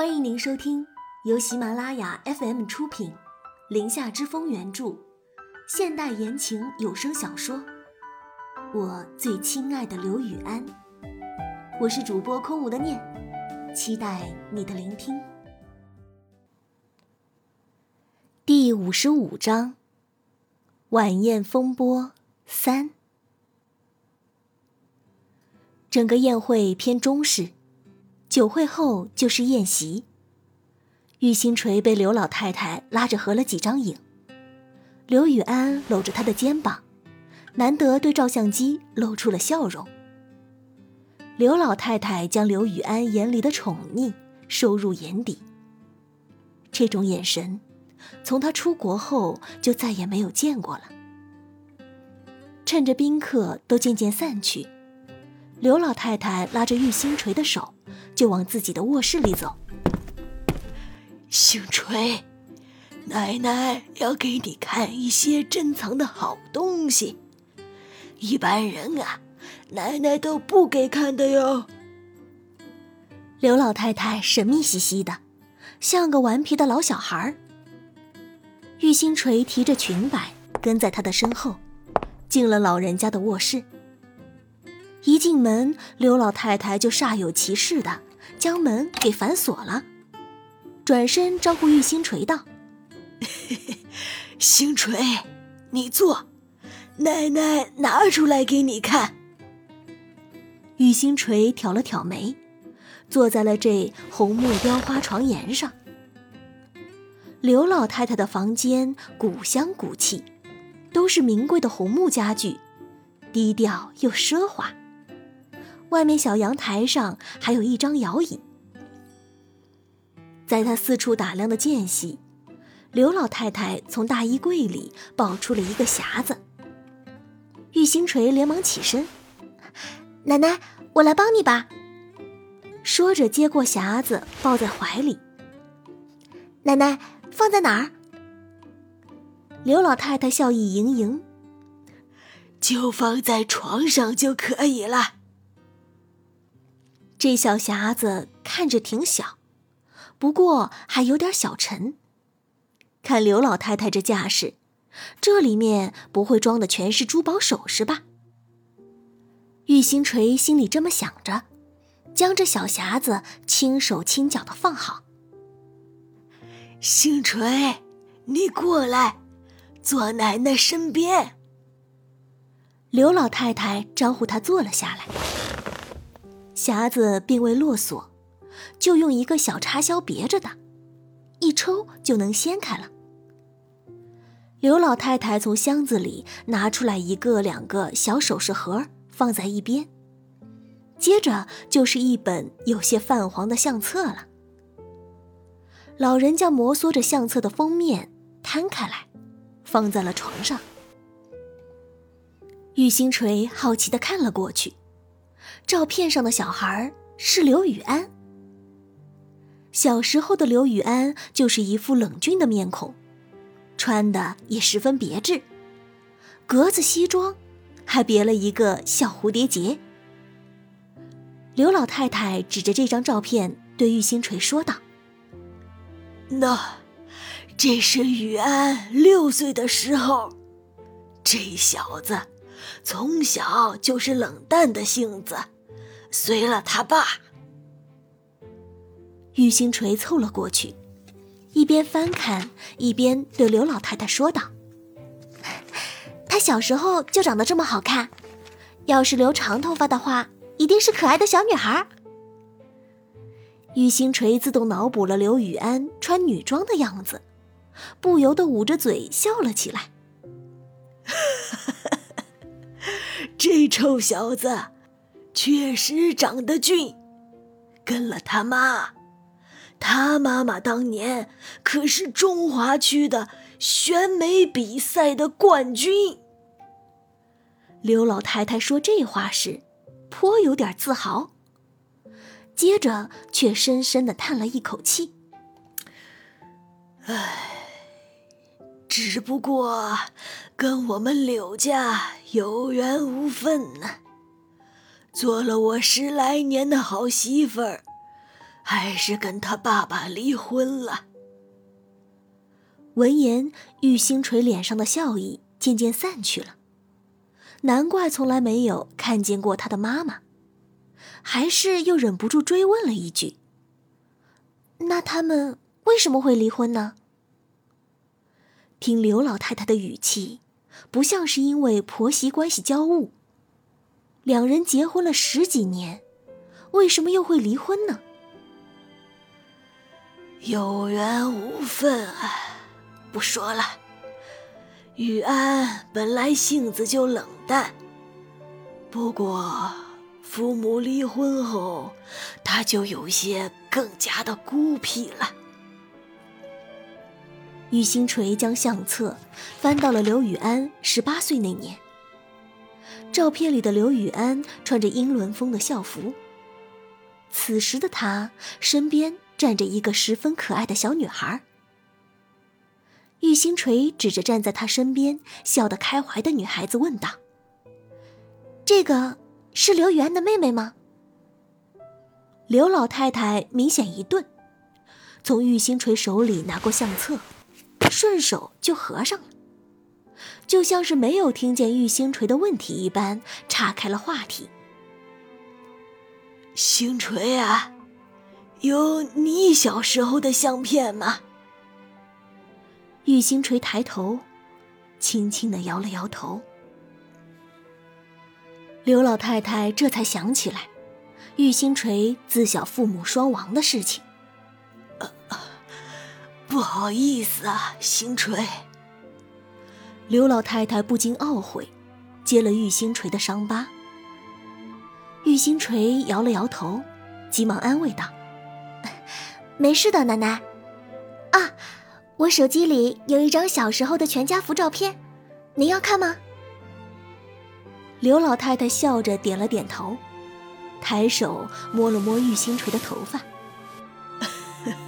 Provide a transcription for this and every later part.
欢迎您收听由喜马拉雅 FM 出品，《林下之风》原著，现代言情有声小说《我最亲爱的刘雨安》。我是主播空无的念，期待你的聆听。第五十五章：晚宴风波三。整个宴会偏中式。酒会后就是宴席。玉星锤被刘老太太拉着合了几张影，刘雨安搂着她的肩膀，难得对照相机露出了笑容。刘老太太将刘雨安眼里的宠溺收入眼底。这种眼神，从她出国后就再也没有见过了。趁着宾客都渐渐散去，刘老太太拉着玉星锤的手。就往自己的卧室里走。星锤，奶奶要给你看一些珍藏的好东西，一般人啊，奶奶都不给看的哟。刘老太太神秘兮兮的，像个顽皮的老小孩儿。玉星锤提着裙摆跟在她的身后，进了老人家的卧室。一进门，刘老太太就煞有其事的将门给反锁了，转身招呼玉星锤道：“星锤，你坐，奶奶拿出来给你看。”玉星锤挑了挑眉，坐在了这红木雕花床沿上。刘老太太的房间古香古气，都是名贵的红木家具，低调又奢华。外面小阳台上还有一张摇椅，在他四处打量的间隙，刘老太太从大衣柜里抱出了一个匣子。玉星锤连忙起身：“奶奶，我来帮你吧。”说着接过匣子抱在怀里。奶奶，放在哪儿？刘老太太笑意盈盈：“就放在床上就可以了。”这小匣子看着挺小，不过还有点小沉。看刘老太太这架势，这里面不会装的全是珠宝首饰吧？玉星锤心里这么想着，将这小匣子轻手轻脚的放好。星锤，你过来，坐奶奶身边。刘老太太招呼他坐了下来。匣子并未落锁，就用一个小插销别着的，一抽就能掀开了。刘老太太从箱子里拿出来一个、两个小首饰盒，放在一边，接着就是一本有些泛黄的相册了。老人家摩挲着相册的封面，摊开来，放在了床上。玉星锤好奇的看了过去。照片上的小孩是刘雨安。小时候的刘雨安就是一副冷峻的面孔，穿的也十分别致，格子西装，还别了一个小蝴蝶结。刘老太太指着这张照片对玉星锤说道：“那，这是雨安六岁的时候，这小子。”从小就是冷淡的性子，随了他爸。玉星锤凑了过去，一边翻看，一边对刘老太太说道：“他小时候就长得这么好看，要是留长头发的话，一定是可爱的小女孩。”玉星锤自动脑补了刘雨安穿女装的样子，不由得捂着嘴笑了起来。这臭小子，确实长得俊，跟了他妈。他妈妈当年可是中华区的选美比赛的冠军。刘老太太说这话时，颇有点自豪，接着却深深的叹了一口气：“唉。”只不过跟我们柳家有缘无分呢，做了我十来年的好媳妇儿，还是跟他爸爸离婚了。闻言，玉星锤脸上的笑意渐渐散去了。难怪从来没有看见过他的妈妈，还是又忍不住追问了一句：“那他们为什么会离婚呢？”听刘老太太的语气，不像是因为婆媳关系交恶。两人结婚了十几年，为什么又会离婚呢？有缘无分啊，不说了。雨安本来性子就冷淡，不过父母离婚后，他就有些更加的孤僻了。玉星锤将相册翻到了刘雨安十八岁那年，照片里的刘雨安穿着英伦风的校服，此时的他身边站着一个十分可爱的小女孩。玉星锤指着站在他身边笑得开怀的女孩子问道：“这个是刘雨安的妹妹吗？”刘老太太明显一顿，从玉星锤手里拿过相册，顺手就合上了，就像是没有听见玉星锤的问题一般，岔开了话题。星锤啊，有你小时候的相片吗？玉星锤抬头，轻轻的摇了摇头。刘老太太这才想起来，玉星锤自小父母双亡的事情。不好意思啊，星锤。刘老太太不禁懊悔，揭了玉星锤的伤疤。玉星锤摇了摇头，急忙安慰道：“没事的，奶奶。”啊。我手机里有一张小时候的全家福照片，您要看吗？刘老太太笑着点了点头，抬手摸了摸玉星锤的头发。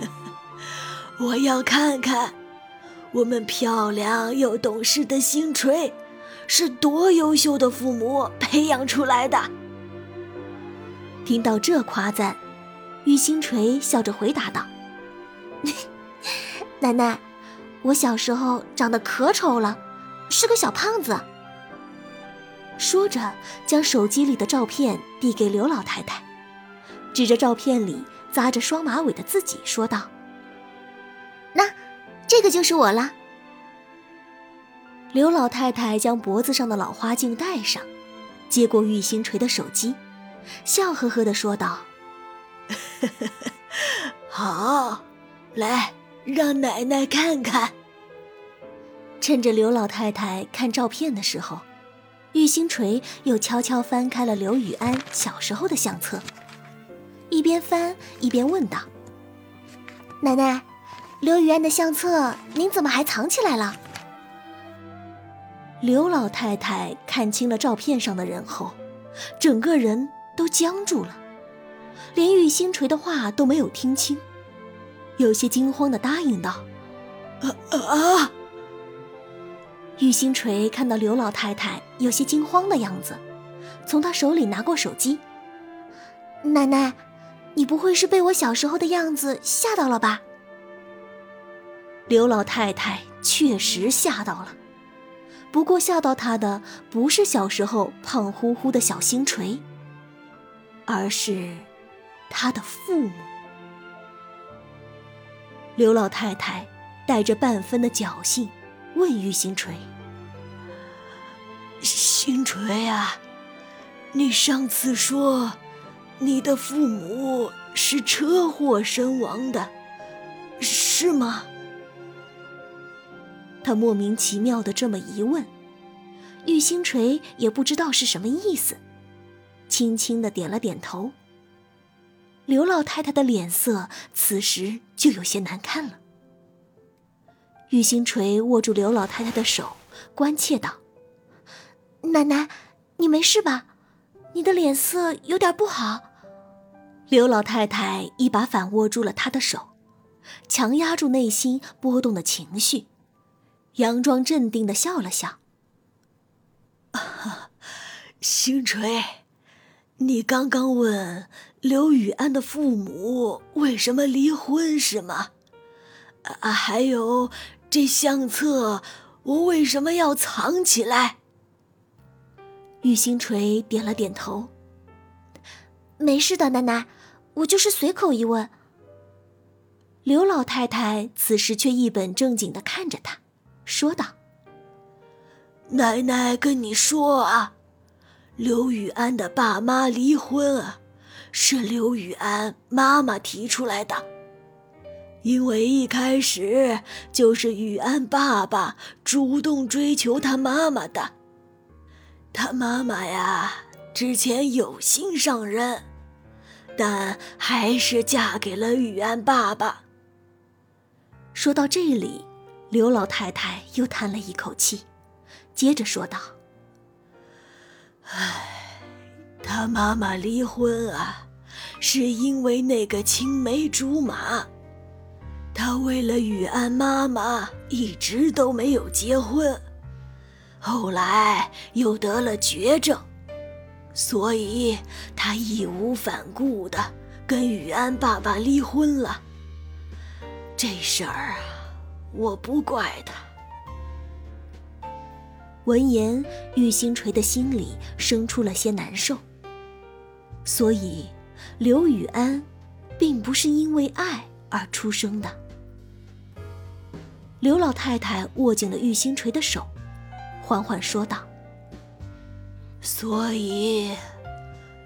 我要看看，我们漂亮又懂事的星锤，是多优秀的父母培养出来的。听到这夸赞，玉星锤笑着回答道。奶奶，我小时候长得可丑了，是个小胖子。说着，将手机里的照片递给刘老太太，指着照片里扎着双马尾的自己说道：“那，这个就是我了。”刘老太太将脖子上的老花镜戴上，接过玉星锤的手机，笑呵呵地说道：“好，来。”让奶奶看看。趁着刘老太太看照片的时候，玉星锤又悄悄翻开了刘雨安小时候的相册，一边翻一边问道：“奶奶，刘雨安的相册您怎么还藏起来了？”刘老太太看清了照片上的人后，整个人都僵住了，连玉星锤的话都没有听清。有些惊慌的答应道：“啊啊！”玉星锤看到刘老太太有些惊慌的样子，从她手里拿过手机。奶奶，你不会是被我小时候的样子吓到了吧？刘老太太确实吓到了，不过吓到她的不是小时候胖乎乎的小星锤，而是她的父母。刘老太太带着半分的侥幸，问玉星锤：“星锤啊，你上次说你的父母是车祸身亡的，是吗？”他莫名其妙的这么一问，玉星锤也不知道是什么意思，轻轻的点了点头。刘老太太的脸色此时就有些难看了。玉星锤握住刘老太太的手，关切道：“奶奶，你没事吧？你的脸色有点不好。”刘老太太一把反握住了他的手，强压住内心波动的情绪，佯装镇定的笑了笑：“星锤。”你刚刚问刘雨安的父母为什么离婚是吗？啊，还有这相册，我为什么要藏起来？玉星锤点了点头。没事的，奶奶，我就是随口一问。刘老太太此时却一本正经的看着他，说道：“奶奶跟你说啊，刘雨安的爸妈离婚啊，是刘雨安妈妈提出来的，因为一开始就是雨安爸爸主动追求他妈妈的，他妈妈呀之前有心上人，但还是嫁给了雨安爸爸。”说到这里，刘老太太又叹了一口气，接着说道：“唉，他妈妈离婚啊，是因为那个青梅竹马。他为了雨安妈妈，一直都没有结婚。后来又得了绝症，所以他义无反顾的跟雨安爸爸离婚了。”这事儿啊，我不怪他。闻言，玉星锤的心里生出了些难受。所以，刘雨安，并不是因为爱而出生的。刘老太太握紧了玉星锤的手，缓缓说道：“所以，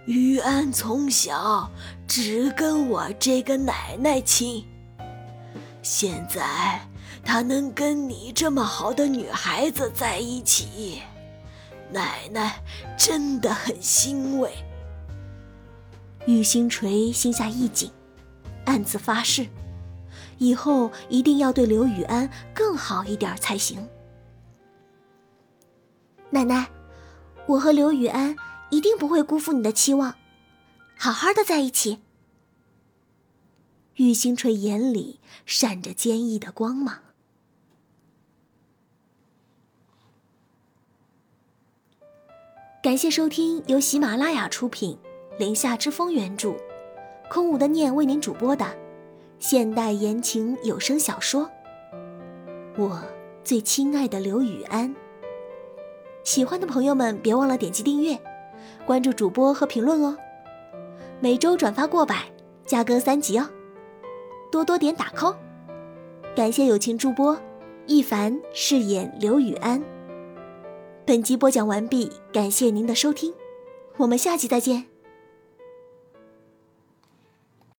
雨安从小只跟我这个奶奶亲。”现在他能跟你这么好的女孩子在一起，奶奶真的很欣慰。玉星锤心下一紧，暗自发誓，以后一定要对刘雨安更好一点才行。奶奶，我和刘雨安一定不会辜负你的期望，好好的在一起。玉星锤眼里闪着坚毅的光芒。感谢收听由喜马拉雅出品、林下之风原著、空无的念为您主播的现代言情有声小说《我最亲爱的刘雨安》。喜欢的朋友们别忘了点击订阅、关注主播和评论哦。每周转发过百，加更三集哦。多多点打 call，感谢友情主播一凡饰演刘雨安。本集播讲完毕，感谢您的收听，我们下期再见。